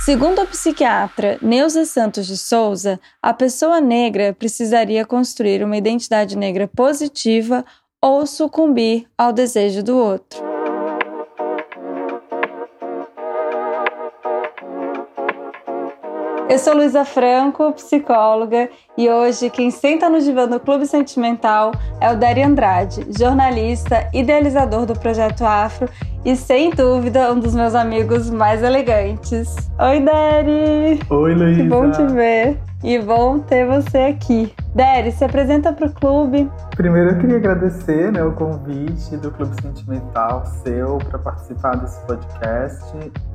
Segundo a psiquiatra Neuza Santos de Souza, a pessoa negra precisaria construir uma identidade negra positiva ou sucumbir ao desejo do outro. Eu sou Luísa Franco, psicóloga, e hoje quem senta no divã do Clube Sentimental é o Dari Andrade, jornalista, idealizador do Projeto Afro e, sem dúvida, um dos meus amigos mais elegantes. Oi, Dari! Oi, Luísa! Que bom te ver e bom ter você aqui. Dari, se apresenta para o clube. Primeiro eu queria agradecer né, o convite do Clube Sentimental seu para participar desse podcast.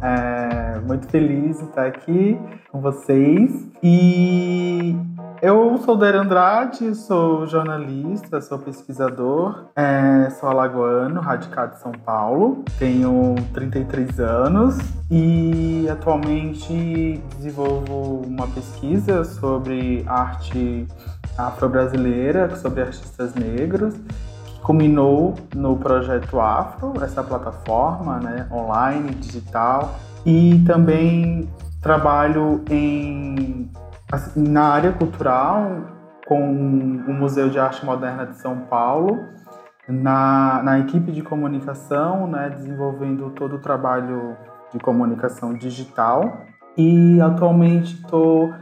É, muito feliz em estar aqui com vocês. E eu sou Dari Andrade, sou jornalista, sou pesquisador, é, sou alagoano, radicado em São Paulo, tenho 33 anos e atualmente desenvolvo uma pesquisa sobre arte afro-brasileira, sobre artistas negros, que culminou no projeto Afro, essa plataforma né, online, digital, e também trabalho em, assim, na área cultural com o Museu de Arte Moderna de São Paulo, na, na equipe de comunicação, né, desenvolvendo todo o trabalho de comunicação digital e atualmente estou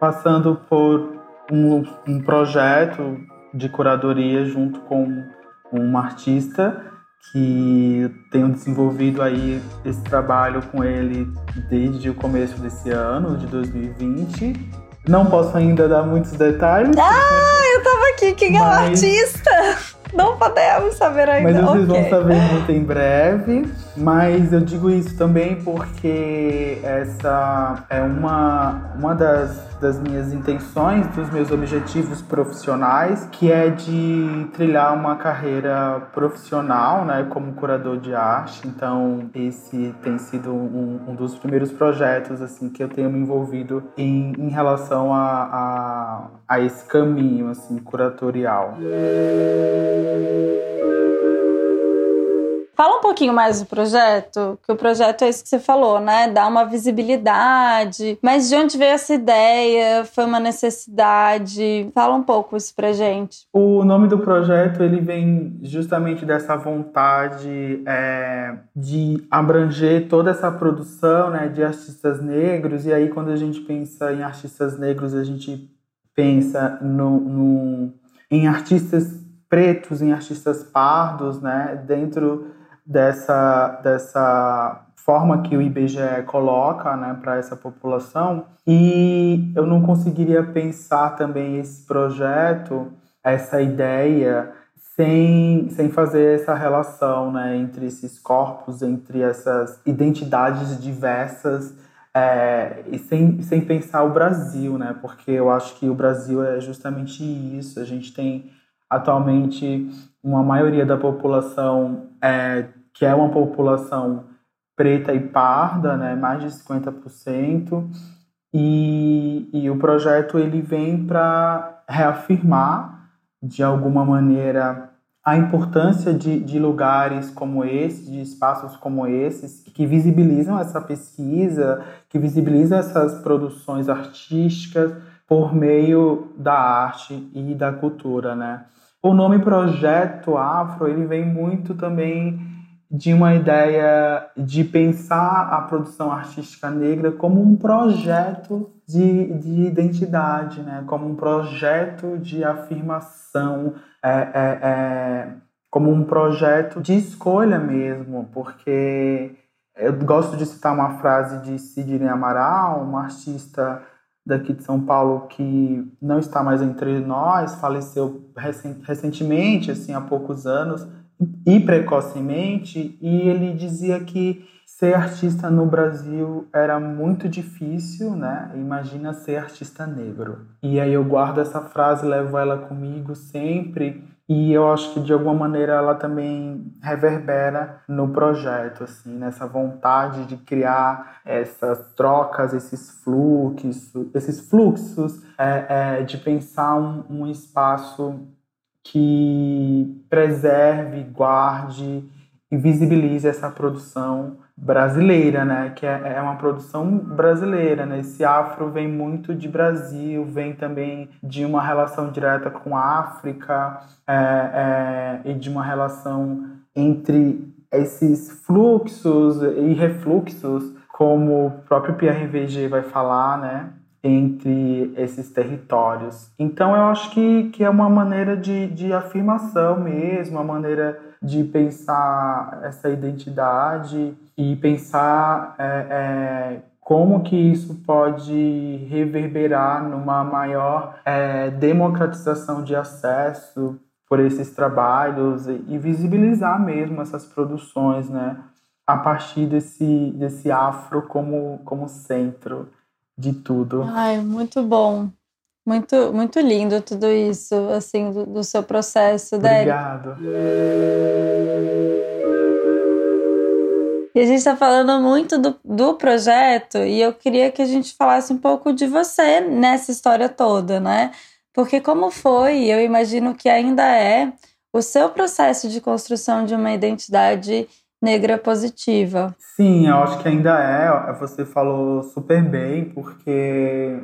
passando por um, um projeto de curadoria junto com uma artista que tenho desenvolvido aí esse trabalho com ele desde o começo desse ano, de 2020. Não posso ainda dar muitos detalhes. Ah, eu tava aqui, quem é o artista? Não podemos saber ainda. Mas vocês okay. vão saber muito em breve. Mas eu digo isso também porque essa é uma, uma das, das minhas intenções, dos meus objetivos profissionais, que é de trilhar uma carreira profissional, né, como curador de arte. Então, esse tem sido um, um dos primeiros projetos assim que eu tenho me envolvido em, em relação a, a, a esse caminho assim curatorial. Fala um pouquinho mais do projeto, que o projeto é isso que você falou, né? Dá uma visibilidade. Mas de onde veio essa ideia? Foi uma necessidade? Fala um pouco isso pra gente. O nome do projeto ele vem justamente dessa vontade é, de abranger toda essa produção, né, de artistas negros. E aí quando a gente pensa em artistas negros, a gente pensa no, no em artistas pretos, em artistas pardos, né, dentro dessa, dessa forma que o IBGE coloca né, para essa população. E eu não conseguiria pensar também esse projeto, essa ideia, sem, sem fazer essa relação né, entre esses corpos, entre essas identidades diversas. É, e sem, sem pensar o Brasil, né? Porque eu acho que o Brasil é justamente isso. A gente tem atualmente uma maioria da população é, que é uma população preta e parda, né, mais de 50%, e, e o projeto ele vem para reafirmar, de alguma maneira, a importância de, de lugares como esse, de espaços como esses, que visibilizam essa pesquisa, que visibilizam essas produções artísticas por meio da arte e da cultura, né? O nome Projeto Afro, ele vem muito também de uma ideia de pensar a produção artística negra como um projeto de, de identidade, né? como um projeto de afirmação, é, é, é, como um projeto de escolha mesmo, porque eu gosto de citar uma frase de Sidney Amaral, uma artista daqui de São Paulo que não está mais entre nós, faleceu recentemente, assim, há poucos anos, e precocemente, e ele dizia que ser artista no Brasil era muito difícil, né? Imagina ser artista negro. E aí eu guardo essa frase, levo ela comigo sempre, e eu acho que de alguma maneira ela também reverbera no projeto, assim, nessa vontade de criar essas trocas, esses fluxos, esses fluxos, é, é, de pensar um, um espaço que preserve, guarde e visibilize essa produção brasileira, né? Que é, é uma produção brasileira, né? Esse afro vem muito de Brasil, vem também de uma relação direta com a África é, é, e de uma relação entre esses fluxos e refluxos, como o próprio Pierre VG vai falar, né? Entre esses territórios. Então, eu acho que, que é uma maneira de, de afirmação mesmo, uma maneira de pensar essa identidade e pensar é, é, como que isso pode reverberar numa maior é, democratização de acesso por esses trabalhos e visibilizar mesmo essas produções, né, a partir desse, desse afro como, como centro de tudo. Ai, muito bom. Muito, muito lindo tudo isso, assim, do, do seu processo, Obrigado. E a gente está falando muito do, do projeto e eu queria que a gente falasse um pouco de você nessa história toda, né? Porque como foi, eu imagino que ainda é, o seu processo de construção de uma identidade negra positiva. Sim, eu acho que ainda é. Você falou super bem, porque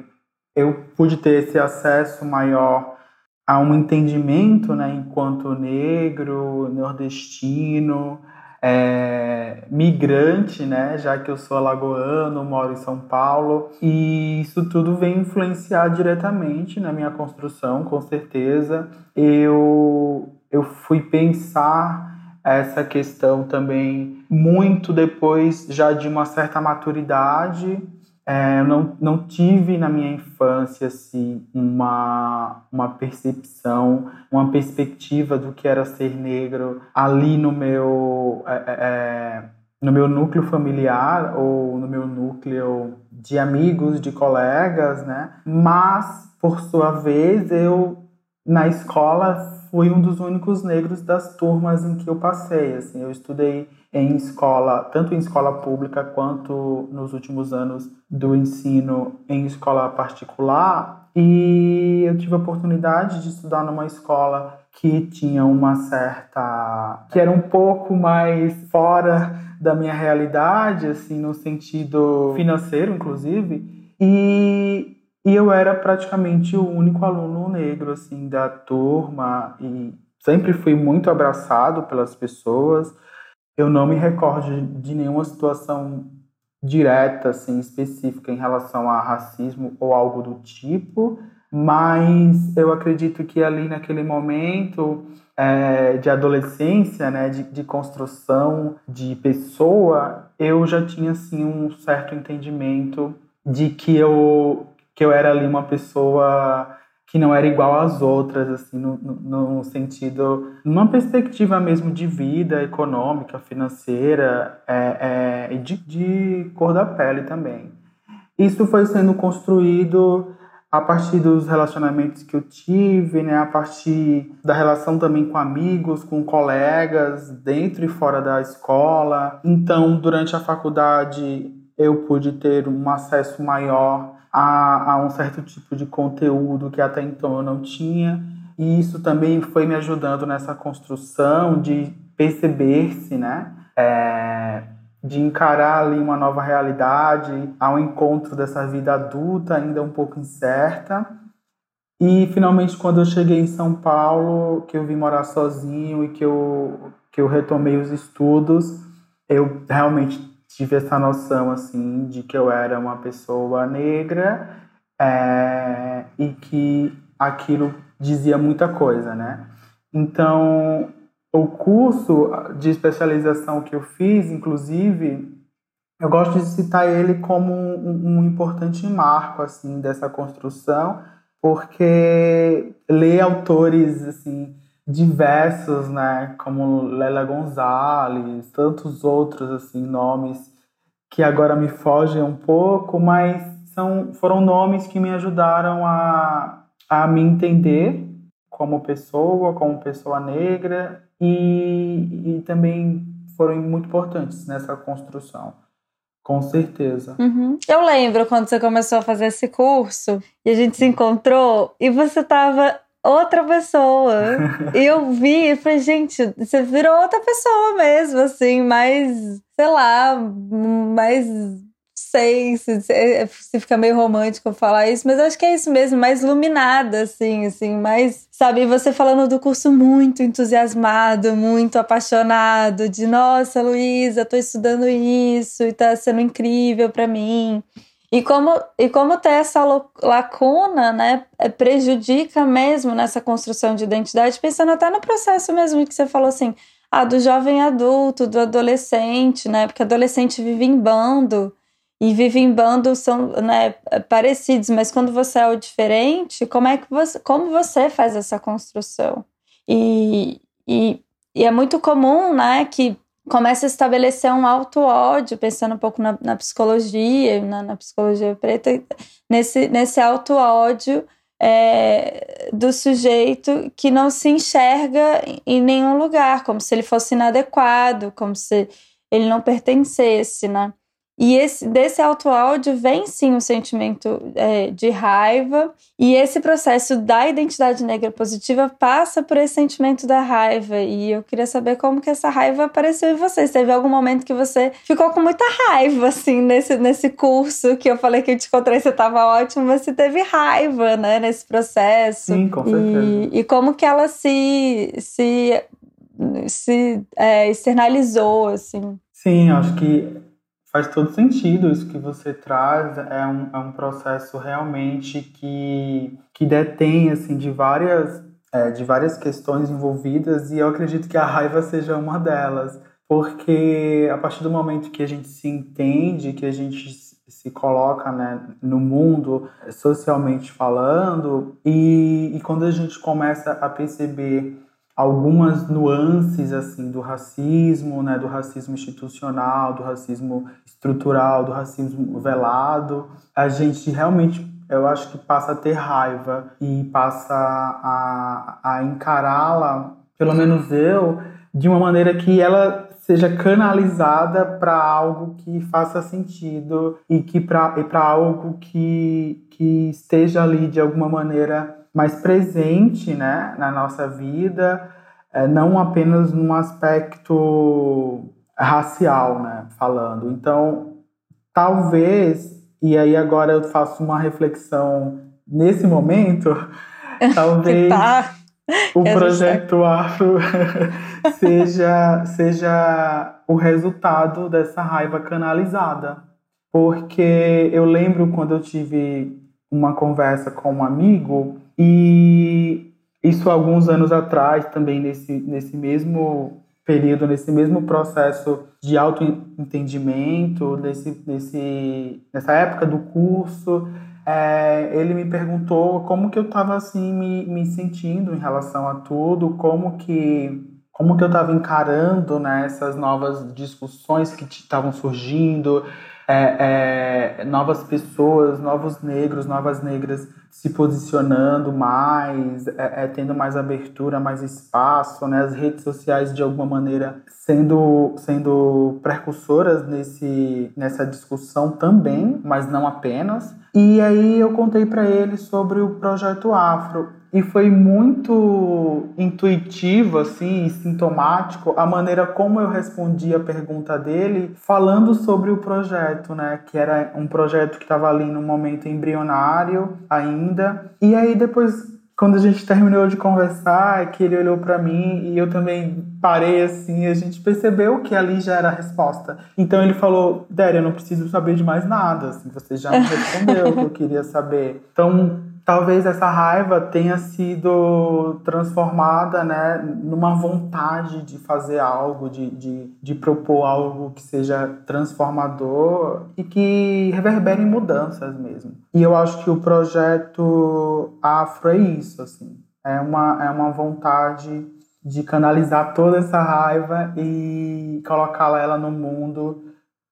eu pude ter esse acesso maior a um entendimento, né, enquanto negro, nordestino, é, migrante, né, já que eu sou alagoano, moro em São Paulo, e isso tudo vem influenciar diretamente na minha construção, com certeza. Eu, eu fui pensar essa questão também muito depois já de uma certa maturidade é, não, não tive na minha infância assim, uma, uma percepção, uma perspectiva do que era ser negro ali no meu, é, é, é, no meu núcleo familiar ou no meu núcleo de amigos, de colegas, né? Mas, por sua vez, eu na escola fui um dos únicos negros das turmas em que eu passei. Assim, eu estudei em escola, tanto em escola pública quanto nos últimos anos do ensino em escola particular, e eu tive a oportunidade de estudar numa escola que tinha uma certa que era um pouco mais fora da minha realidade, assim, no sentido financeiro, inclusive, e, e eu era praticamente o único aluno negro assim da turma. E sempre fui muito abraçado pelas pessoas. Eu não me recordo de nenhuma situação direta, assim, específica em relação a racismo ou algo do tipo, mas eu acredito que ali naquele momento é, de adolescência, né, de, de, construção de pessoa, eu já tinha assim um certo entendimento de que eu que eu era ali uma pessoa que não era igual às outras, assim, no, no, no sentido, numa perspectiva mesmo de vida econômica, financeira é, é, e de, de cor da pele também. Isso foi sendo construído a partir dos relacionamentos que eu tive, né, a partir da relação também com amigos, com colegas, dentro e fora da escola. Então, durante a faculdade, eu pude ter um acesso maior a, a um certo tipo de conteúdo que até então eu não tinha. E isso também foi me ajudando nessa construção de perceber-se, né? É, de encarar ali uma nova realidade, ao encontro dessa vida adulta ainda um pouco incerta. E finalmente quando eu cheguei em São Paulo, que eu vim morar sozinho e que eu que eu retomei os estudos, eu realmente tive essa noção assim de que eu era uma pessoa negra é, e que aquilo dizia muita coisa, né? Então, o curso de especialização que eu fiz, inclusive, eu gosto de citar ele como um, um importante marco assim dessa construção, porque ler autores assim diversos, né, como Lela Gonzalez, tantos outros assim nomes que agora me fogem um pouco, mas são foram nomes que me ajudaram a, a me entender como pessoa, como pessoa negra e, e também foram muito importantes nessa construção. Com certeza. Uhum. Eu lembro quando você começou a fazer esse curso e a gente se encontrou e você estava outra pessoa. e eu vi e falei, gente, você virou outra pessoa mesmo, assim, mais, sei lá, mais sei se, se fica meio romântico falar isso, mas acho que é isso mesmo, mais iluminada, assim, assim, mais, sabe, você falando do curso muito entusiasmado, muito apaixonado, de nossa, Luísa, tô estudando isso e tá sendo incrível para mim. E como, e como ter essa lacuna, né, é, prejudica mesmo nessa construção de identidade, pensando até no processo mesmo que você falou assim, ah, do jovem adulto, do adolescente, né, porque adolescente vive em bando, e vive em bando são né, parecidos, mas quando você é o diferente, como é que você, como você faz essa construção? E, e, e é muito comum, né, que começa a estabelecer um auto-ódio, pensando um pouco na, na psicologia, na, na, psicologia preta, nesse, nesse auto-ódio é, do sujeito que não se enxerga em nenhum lugar, como se ele fosse inadequado, como se ele não pertencesse, né? E esse, desse auto-áudio vem sim o sentimento é, de raiva, e esse processo da identidade negra positiva passa por esse sentimento da raiva. E eu queria saber como que essa raiva apareceu em você. Teve algum momento que você ficou com muita raiva, assim, nesse, nesse curso que eu falei que eu te encontrei, você estava ótimo, mas você teve raiva, né, nesse processo. Sim, com certeza. E, e como que ela se, se, se é, externalizou, assim. Sim, acho que Faz todo sentido isso que você traz. É um, é um processo realmente que, que detém assim, de, várias, é, de várias questões envolvidas e eu acredito que a raiva seja uma delas. Porque a partir do momento que a gente se entende, que a gente se coloca né, no mundo socialmente falando, e, e quando a gente começa a perceber algumas nuances assim do racismo, né, do racismo institucional, do racismo estrutural, do racismo velado, a gente realmente eu acho que passa a ter raiva e passa a, a encará-la, pelo menos eu, de uma maneira que ela seja canalizada para algo que faça sentido e que para algo que, que esteja ali de alguma maneira mais presente né, na nossa vida, é, não apenas num aspecto racial, né, falando. Então, talvez, e aí agora eu faço uma reflexão nesse momento, talvez tá. o projeto Afro seja, seja o resultado dessa raiva canalizada. Porque eu lembro quando eu tive uma conversa com um amigo e isso alguns anos atrás, também nesse, nesse mesmo período, nesse mesmo processo de autoentendimento, nesse, nesse, nessa época do curso, é, ele me perguntou como que eu estava assim me, me sentindo em relação a tudo, como que como que eu estava encarando né, essas novas discussões que estavam surgindo, é, é, novas pessoas, novos negros, novas negras se posicionando mais, é, é, tendo mais abertura, mais espaço, né? as redes sociais de alguma maneira sendo, sendo precursoras nesse, nessa discussão também, mas não apenas. E aí eu contei para ele sobre o projeto Afro e foi muito intuitivo, assim, sintomático a maneira como eu respondi a pergunta dele, falando sobre o projeto, né? Que era um projeto que estava ali no momento embrionário ainda. E aí depois, quando a gente terminou de conversar, que ele olhou para mim e eu também parei assim, a gente percebeu que ali já era a resposta. Então ele falou: Déria, eu não preciso saber de mais nada, assim, você já me respondeu o que eu queria saber. Então talvez essa raiva tenha sido transformada né, numa vontade de fazer algo, de, de, de propor algo que seja transformador e que reverbere em mudanças mesmo. E eu acho que o projeto Afro é isso, assim. É uma, é uma vontade de canalizar toda essa raiva e colocá-la ela no mundo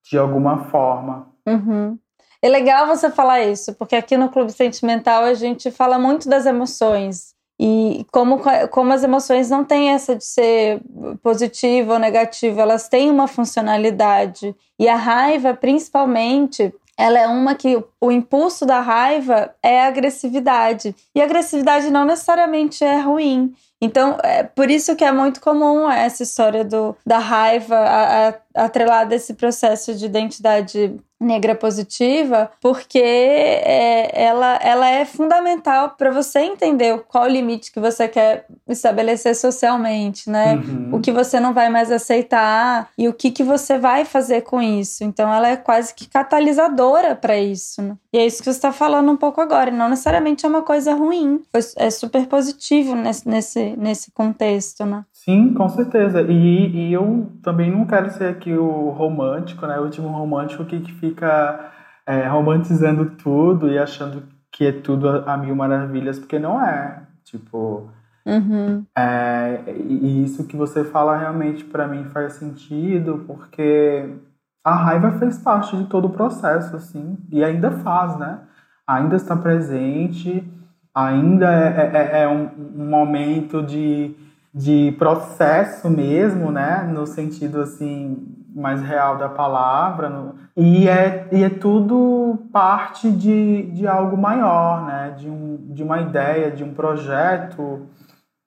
de alguma forma. Uhum. É legal você falar isso, porque aqui no Clube Sentimental a gente fala muito das emoções. E como, como as emoções não têm essa de ser positiva ou negativa, elas têm uma funcionalidade. E a raiva, principalmente, ela é uma que o impulso da raiva é a agressividade. E a agressividade não necessariamente é ruim. Então, é por isso que é muito comum essa história do, da raiva atrelada a esse processo de identidade negra positiva, porque é, ela, ela é fundamental para você entender qual o limite que você quer estabelecer socialmente, né? Uhum. O que você não vai mais aceitar e o que, que você vai fazer com isso. Então, ela é quase que catalisadora para isso. Né? E é isso que você está falando um pouco agora. E não necessariamente é uma coisa ruim, é super positivo nesse, nesse, nesse contexto, né? Sim, com certeza. E, e eu também não quero ser aqui o romântico, né? O último romântico que, que fica é, romantizando tudo e achando que é tudo a, a mil maravilhas, porque não é. Tipo. Uhum. É, e isso que você fala realmente para mim faz sentido, porque a raiva fez parte de todo o processo, assim, e ainda faz, né? Ainda está presente, ainda é, é, é um, um momento de de processo mesmo, né, no sentido assim mais real da palavra, no, e, é, e é tudo parte de, de algo maior, né, de, um, de uma ideia, de um projeto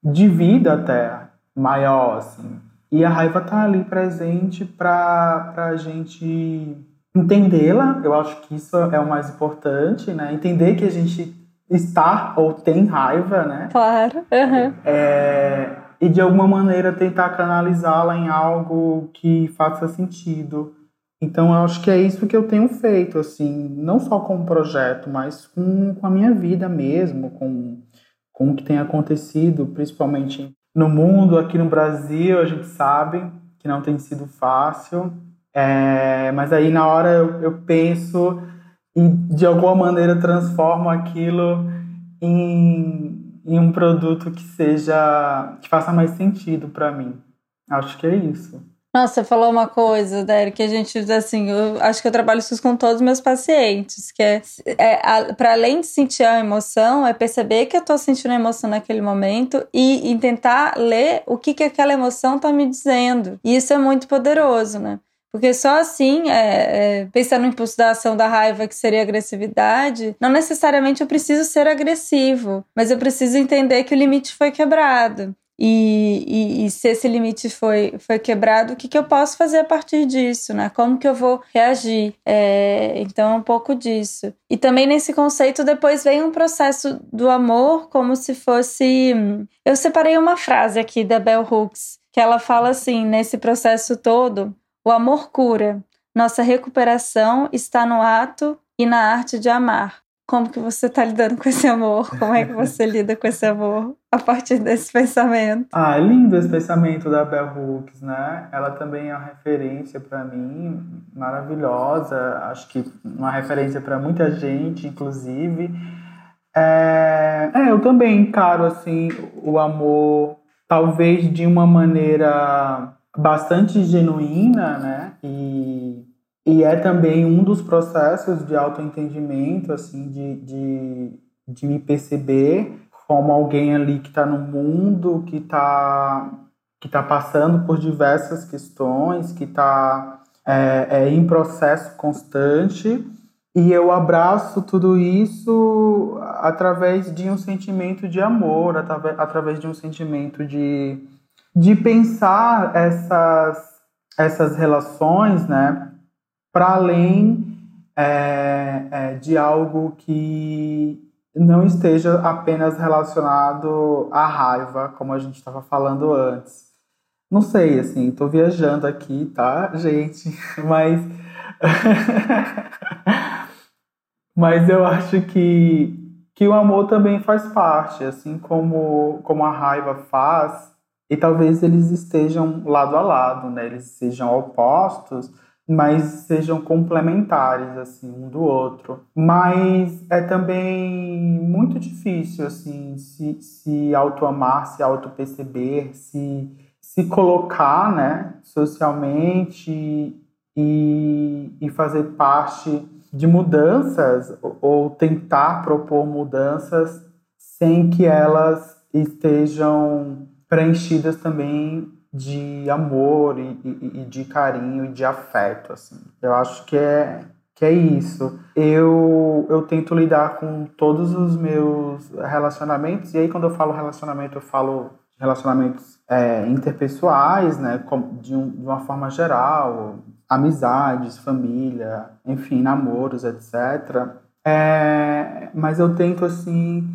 de vida até maior, assim. E a raiva tá ali presente para a gente entendê-la, eu acho que isso é o mais importante, né, entender que a gente está ou tem raiva, né? Claro. Uhum. É, e de alguma maneira tentar canalizá-la em algo que faça sentido. Então eu acho que é isso que eu tenho feito, assim, não só com o projeto, mas com, com a minha vida mesmo, com, com o que tem acontecido, principalmente no mundo, aqui no Brasil, a gente sabe que não tem sido fácil. É, mas aí na hora eu, eu penso e de alguma maneira transformo aquilo em em um produto que seja que faça mais sentido para mim. Acho que é isso. Nossa, você falou uma coisa, Derek, que a gente, assim, eu acho que eu trabalho isso com todos os meus pacientes, que é, é para além de sentir a emoção, é perceber que eu tô sentindo a emoção naquele momento e, e tentar ler o que, que aquela emoção tá me dizendo. E isso é muito poderoso, né? Porque só assim, é, é, pensar no impulso da ação da raiva, que seria agressividade, não necessariamente eu preciso ser agressivo, mas eu preciso entender que o limite foi quebrado. E, e, e, se esse limite foi, foi quebrado, o que, que eu posso fazer a partir disso, né? Como que eu vou reagir? É, então, é um pouco disso. E também nesse conceito, depois vem um processo do amor, como se fosse. Eu separei uma frase aqui da Bell Hooks, que ela fala assim: nesse processo todo, o amor cura. Nossa recuperação está no ato e na arte de amar. Como que você está lidando com esse amor? Como é que você lida com esse amor a partir desse pensamento? Ah, é lindo esse pensamento da Bell Hooks, né? Ela também é uma referência para mim, maravilhosa. Acho que uma referência para muita gente, inclusive. É... é, eu também encaro assim o amor, talvez de uma maneira bastante genuína, né? E, e é também um dos processos de autoentendimento, assim, de, de, de me perceber como alguém ali que está no mundo, que está que tá passando por diversas questões, que está é, é, em processo constante. E eu abraço tudo isso através de um sentimento de amor, através, através de um sentimento de, de pensar essas, essas relações, né, para além é, é, de algo que não esteja apenas relacionado à raiva, como a gente estava falando antes. Não sei, assim, estou viajando aqui, tá, gente? Mas. Mas eu acho que, que o amor também faz parte, assim como, como a raiva faz, e talvez eles estejam lado a lado, né? Eles sejam opostos, mas sejam complementares assim um do outro. Mas é também muito difícil assim se, se autoamar, se auto-perceber, se se colocar, né, socialmente e, e fazer parte de mudanças ou tentar propor mudanças sem que elas estejam preenchidas também de amor e, e, e, de carinho e de afeto, assim. Eu acho que é, que é isso. Eu, eu tento lidar com todos os meus relacionamentos, e aí quando eu falo relacionamento, eu falo relacionamentos é, interpessoais, né, de, um, de uma forma geral, amizades, família, enfim, namoros, etc. É, mas eu tento, assim,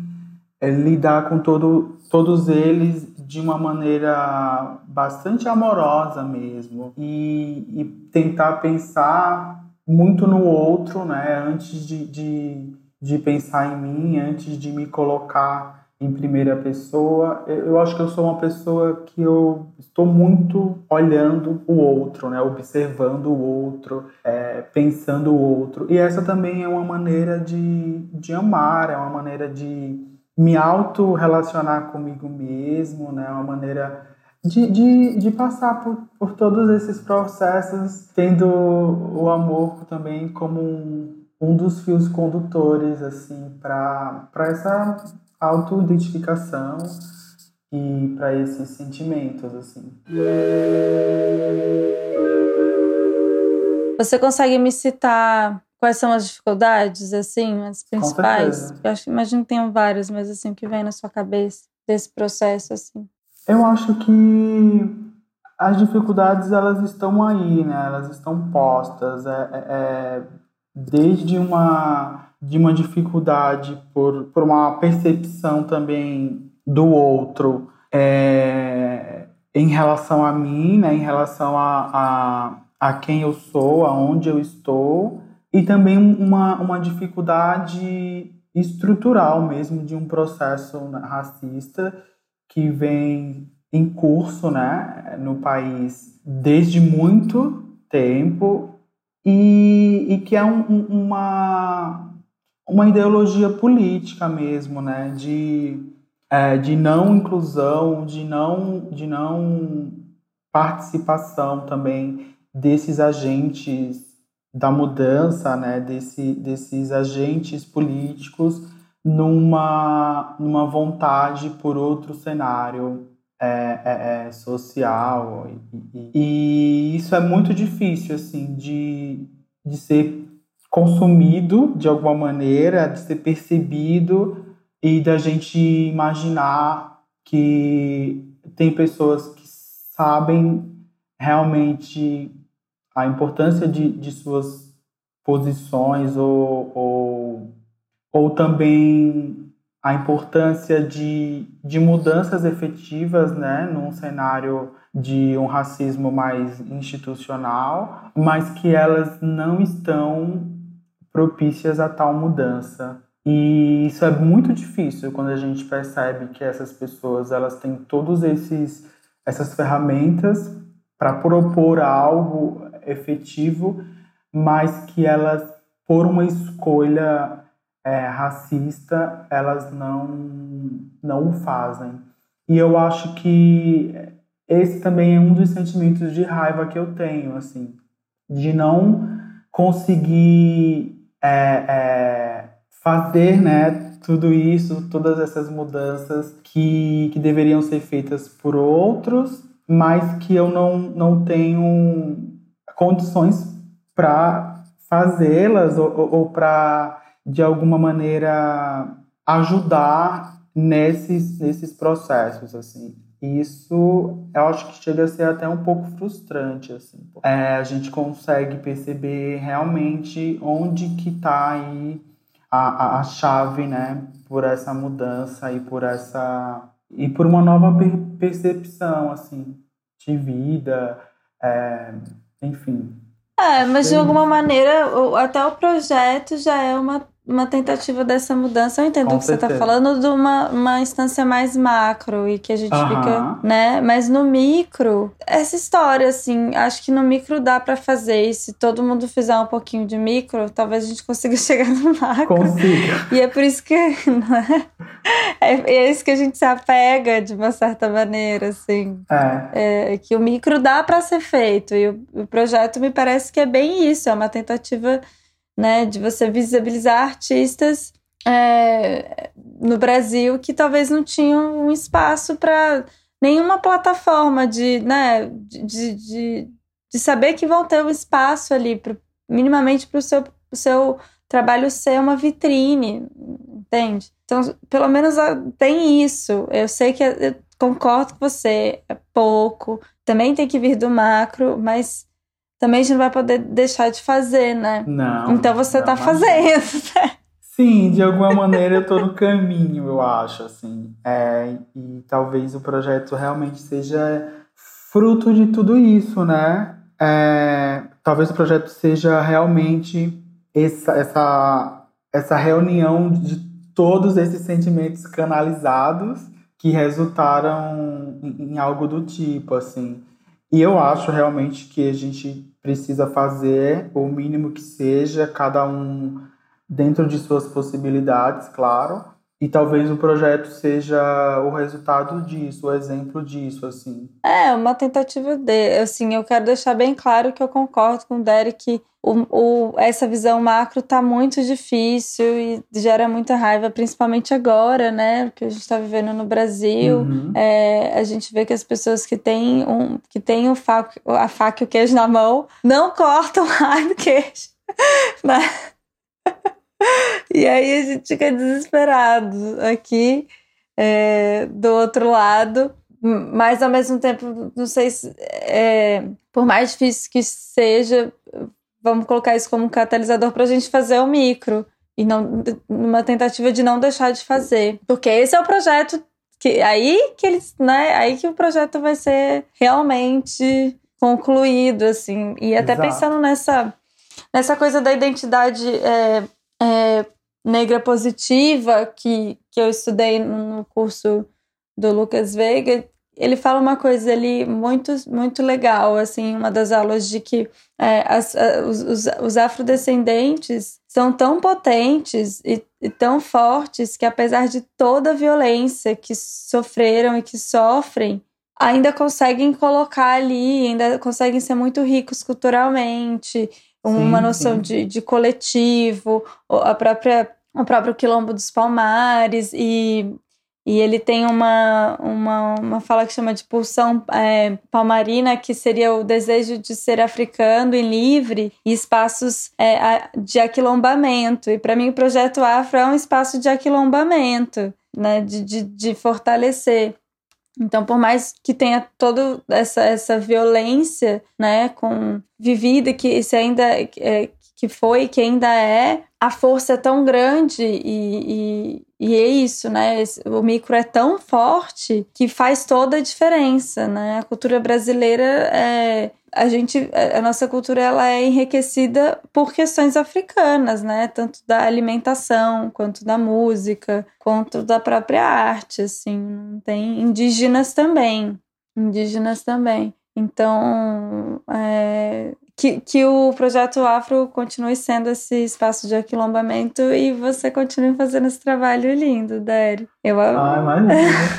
é, lidar com todo, todos eles de uma maneira bastante amorosa mesmo e, e tentar pensar muito no outro, né? Antes de, de, de pensar em mim, antes de me colocar em primeira pessoa. Eu acho que eu sou uma pessoa que eu estou muito olhando o outro, né? Observando o outro, é, pensando o outro. E essa também é uma maneira de, de amar, é uma maneira de me auto-relacionar comigo mesmo, né? Uma maneira de, de, de passar por, por todos esses processos, tendo o amor também como um, um dos fios condutores, assim, para essa autoidentificação e para esses sentimentos, assim. Você consegue me citar quais são as dificuldades, assim, as principais? Eu acho, imagino que tenham várias, mas assim, o que vem na sua cabeça desse processo, assim? Eu acho que as dificuldades elas estão aí, né? Elas estão postas. É, é, é, desde uma de uma dificuldade por, por uma percepção também do outro é, em relação a mim, né? Em relação a, a, a quem eu sou, aonde eu estou e também uma, uma dificuldade estrutural mesmo de um processo racista que vem em curso né, no país desde muito tempo e, e que é um, uma, uma ideologia política mesmo, né, de, é, de não inclusão, de não, de não participação também desses agentes da mudança, né, desse, desses agentes políticos numa, numa vontade por outro cenário é, é, é social. E, e, isso é muito difícil, assim, de, de ser consumido de alguma maneira, de ser percebido e da gente imaginar que tem pessoas que sabem realmente a importância de, de suas posições ou, ou ou também a importância de, de mudanças efetivas né, num cenário de um racismo mais institucional, mas que elas não estão propícias a tal mudança. E isso é muito difícil quando a gente percebe que essas pessoas elas têm todos esses essas ferramentas para propor algo efetivo, mas que elas por uma escolha é, racista, elas não, não o fazem. E eu acho que esse também é um dos sentimentos de raiva que eu tenho, assim, de não conseguir é, é, fazer, né, tudo isso, todas essas mudanças que, que deveriam ser feitas por outros, mas que eu não, não tenho condições para fazê-las ou, ou, ou para de alguma maneira ajudar nesses, nesses processos, assim. Isso eu acho que chega a ser até um pouco frustrante, assim. É, a gente consegue perceber realmente onde que está aí a, a, a, chave, né, por essa mudança e por essa e por uma nova per percepção, assim, de vida, é, enfim. É, mas de alguma maneira, até o projeto já é uma uma tentativa dessa mudança. Eu entendo o que certeza. você está falando de uma, uma instância mais macro e que a gente fica, né? Mas no micro, essa história, assim, acho que no micro dá para fazer. E se todo mundo fizer um pouquinho de micro, talvez a gente consiga chegar no macro. Consiga. E é por isso que, não é? É, é isso que a gente se apega de uma certa maneira, assim. É. é que o micro dá para ser feito. E o, o projeto me parece que é bem isso, é uma tentativa né, de você visibilizar artistas é, no Brasil que talvez não tinham um espaço para nenhuma plataforma de, né, de, de, de, saber que vão ter um espaço ali pro, minimamente para o seu seu trabalho ser uma vitrine, entende? Então, pelo menos tem isso. Eu sei que eu concordo com você, é pouco, também tem que vir do macro, mas também a gente não vai poder deixar de fazer, né? Não. Então você não, tá fazendo, né? Sim, de alguma maneira eu tô no caminho, eu acho, assim. É, e talvez o projeto realmente seja fruto de tudo isso, né? É, talvez o projeto seja realmente essa, essa, essa reunião de todos esses sentimentos canalizados que resultaram em, em algo do tipo, assim. E eu acho realmente que a gente precisa fazer o mínimo que seja, cada um dentro de suas possibilidades, claro, e talvez o projeto seja o resultado disso, o exemplo disso, assim. É, uma tentativa de. Assim, eu quero deixar bem claro que eu concordo com o Derek o, o, essa visão macro tá muito difícil e gera muita raiva, principalmente agora, né? Que a gente está vivendo no Brasil. Uhum. É, a gente vê que as pessoas que têm, um, que têm o faco, a faca e o queijo na mão não cortam mais do queijo. Né? E aí a gente fica desesperado aqui é, do outro lado, mas ao mesmo tempo, não sei se, é, por mais difícil que seja, vamos colocar isso como um catalisador para a gente fazer o micro e não numa tentativa de não deixar de fazer, porque esse é o projeto que aí que eles, né, aí que o projeto vai ser realmente concluído, assim, e até Exato. pensando nessa nessa coisa da identidade é, é, negra positiva que, que eu estudei no curso do Lucas Veiga, ele fala uma coisa ali muito, muito legal, assim, uma das aulas de que é, as, os, os, afrodescendentes são tão potentes e, e, tão fortes que apesar de toda a violência que sofreram e que sofrem, ainda conseguem colocar ali, ainda conseguem ser muito ricos culturalmente, uma sim, noção sim. De, de coletivo, a própria, o próprio Quilombo dos Palmares, e, e ele tem uma, uma, uma fala que chama de pulsão é, palmarina, que seria o desejo de ser africano e livre, e espaços é, de aquilombamento. E para mim, o Projeto Afro é um espaço de aquilombamento, né, de, de, de fortalecer. Então, por mais que tenha toda essa, essa violência, né, com vivida que isso ainda é, que foi, que ainda é, a força é tão grande e, e, e, é isso, né? O micro é tão forte que faz toda a diferença, né? A cultura brasileira é a gente a nossa cultura ela é enriquecida por questões africanas, né? Tanto da alimentação, quanto da música, quanto da própria arte, assim, tem indígenas também, indígenas também. Então, é, que, que o projeto Afro continue sendo esse espaço de aquilombamento e você continue fazendo esse trabalho lindo, Deri. Eu Ah, imagina.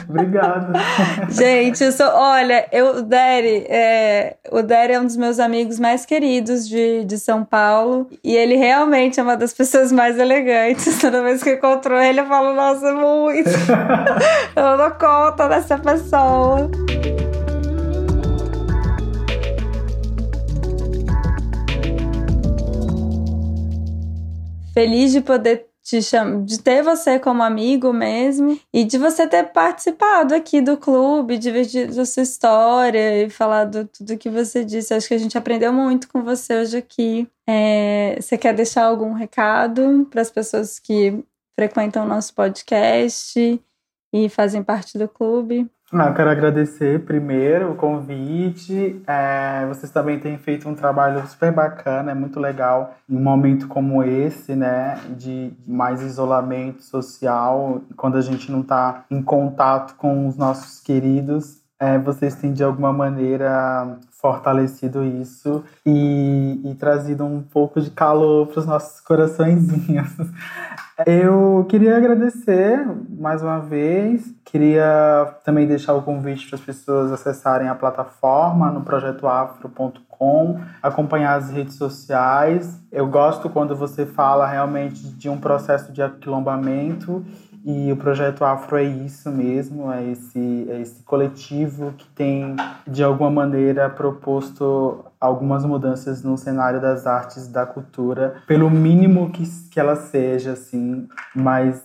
Obrigado. Gente, eu sou. Olha, eu, o é, o Deri é um dos meus amigos mais queridos de, de São Paulo e ele realmente é uma das pessoas mais elegantes. Toda vez que eu encontro ele, eu falo, nossa, muito. eu não dou conta dessa pessoa. Feliz de poder te cham... de ter você como amigo mesmo e de você ter participado aqui do clube, dividido a sua história e falado tudo que você disse. Acho que a gente aprendeu muito com você hoje aqui. É... Você quer deixar algum recado para as pessoas que frequentam o nosso podcast e fazem parte do clube? Ah, eu quero agradecer primeiro o convite. É, vocês também têm feito um trabalho super bacana, é muito legal em um momento como esse, né, de mais isolamento social, quando a gente não está em contato com os nossos queridos. É, vocês têm de alguma maneira fortalecido isso e, e trazido um pouco de calor para os nossos coraçõezinhos. Eu queria agradecer mais uma vez, queria também deixar o convite para as pessoas acessarem a plataforma no projetoafro.com, acompanhar as redes sociais. Eu gosto quando você fala realmente de um processo de aquilombamento e o projeto Afro é isso mesmo, é esse, é esse coletivo que tem, de alguma maneira, proposto algumas mudanças no cenário das artes da cultura, pelo mínimo que, que ela seja, assim, mas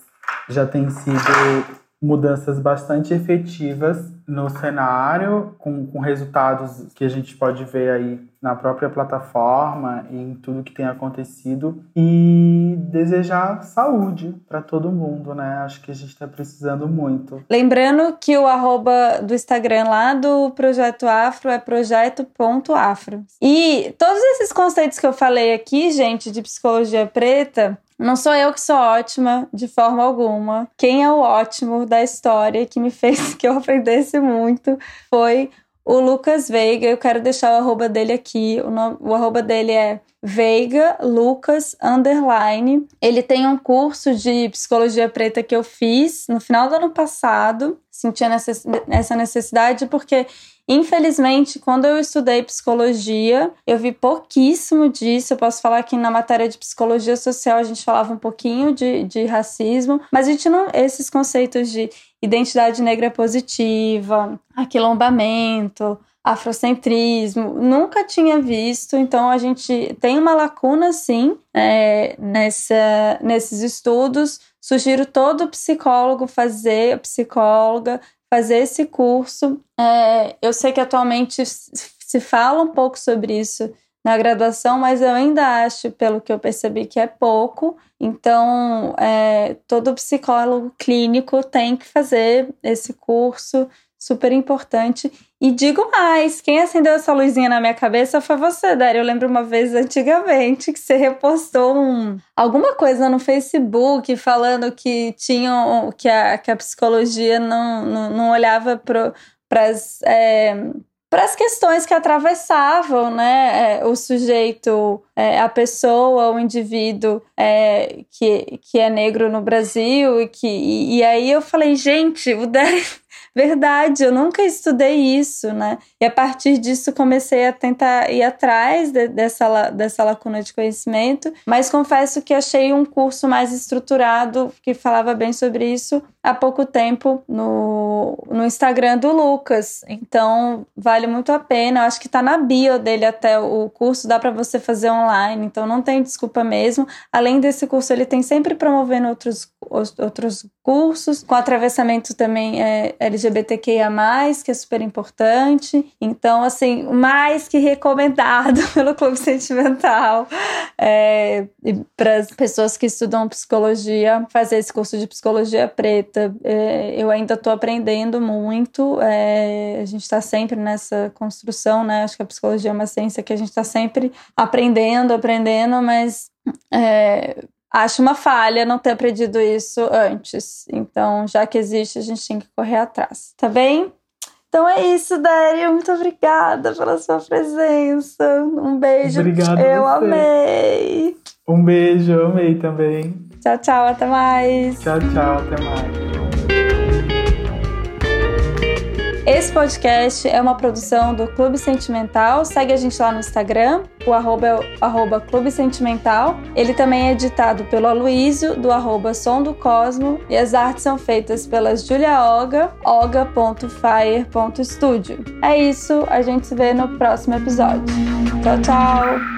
já tem sido mudanças bastante efetivas no cenário, com, com resultados que a gente pode ver aí na própria plataforma e em tudo que tem acontecido. E desejar saúde para todo mundo, né? Acho que a gente está precisando muito. Lembrando que o arroba do Instagram lá do Projeto Afro é projeto.afro. E todos esses conceitos que eu falei aqui, gente, de psicologia preta, não sou eu que sou ótima de forma alguma. Quem é o ótimo da história que me fez que eu aprendesse muito foi o Lucas Veiga. Eu quero deixar o arroba dele aqui. O, nome, o arroba dele é Veiga Lucas Underline. Ele tem um curso de psicologia preta que eu fiz no final do ano passado. Sentia essa necessidade porque Infelizmente, quando eu estudei psicologia, eu vi pouquíssimo disso. Eu posso falar que na matéria de psicologia social a gente falava um pouquinho de, de racismo, mas a gente não. Esses conceitos de identidade negra positiva, aquilombamento, afrocentrismo, nunca tinha visto, então a gente tem uma lacuna sim é, nessa, nesses estudos. Sugiro todo psicólogo fazer, psicóloga, fazer esse curso. É, eu sei que atualmente se fala um pouco sobre isso na graduação, mas eu ainda acho, pelo que eu percebi, que é pouco. Então, é, todo psicólogo clínico tem que fazer esse curso, super importante. E digo mais, quem acendeu essa luzinha na minha cabeça foi você, Dário. Eu lembro uma vez antigamente que você repostou um, alguma coisa no Facebook falando que tinham que a, que a psicologia não, não, não olhava para as é, questões que atravessavam né, é, o sujeito, é, a pessoa, o indivíduo é, que, que é negro no Brasil. E, que, e, e aí eu falei, gente, o Derek verdade, eu nunca estudei isso, né? E a partir disso comecei a tentar ir atrás de, dessa, dessa lacuna de conhecimento, mas confesso que achei um curso mais estruturado que falava bem sobre isso há pouco tempo no, no Instagram do Lucas. Então, vale muito a pena. Eu acho que tá na bio dele até o curso, dá para você fazer online, então não tem desculpa mesmo. Além desse curso, ele tem sempre promovendo outros, outros cursos, com atravessamento também é, LGBTQIA, que é super importante. Então, assim, mais que recomendado pelo Clube Sentimental é, para as pessoas que estudam psicologia, fazer esse curso de psicologia preta. É, eu ainda estou aprendendo muito, é, a gente está sempre nessa construção, né? Acho que a psicologia é uma ciência que a gente está sempre aprendendo, aprendendo, mas. É, acho uma falha não ter aprendido isso antes. Então, já que existe, a gente tem que correr atrás. Tá bem? Então é isso, Dário. Muito obrigada pela sua presença. Um beijo. Obrigado. Eu você. amei. Um beijo, eu amei também. Tchau, tchau. Até mais. Tchau, tchau. Até mais. Esse podcast é uma produção do Clube Sentimental. Segue a gente lá no Instagram, o arroba é o arroba Clube Sentimental. Ele também é editado pelo Aloísio, do arroba Som do Cosmo. E as artes são feitas pela Julia Oga, oga.fire.studio. É isso, a gente se vê no próximo episódio. Tchau, tchau!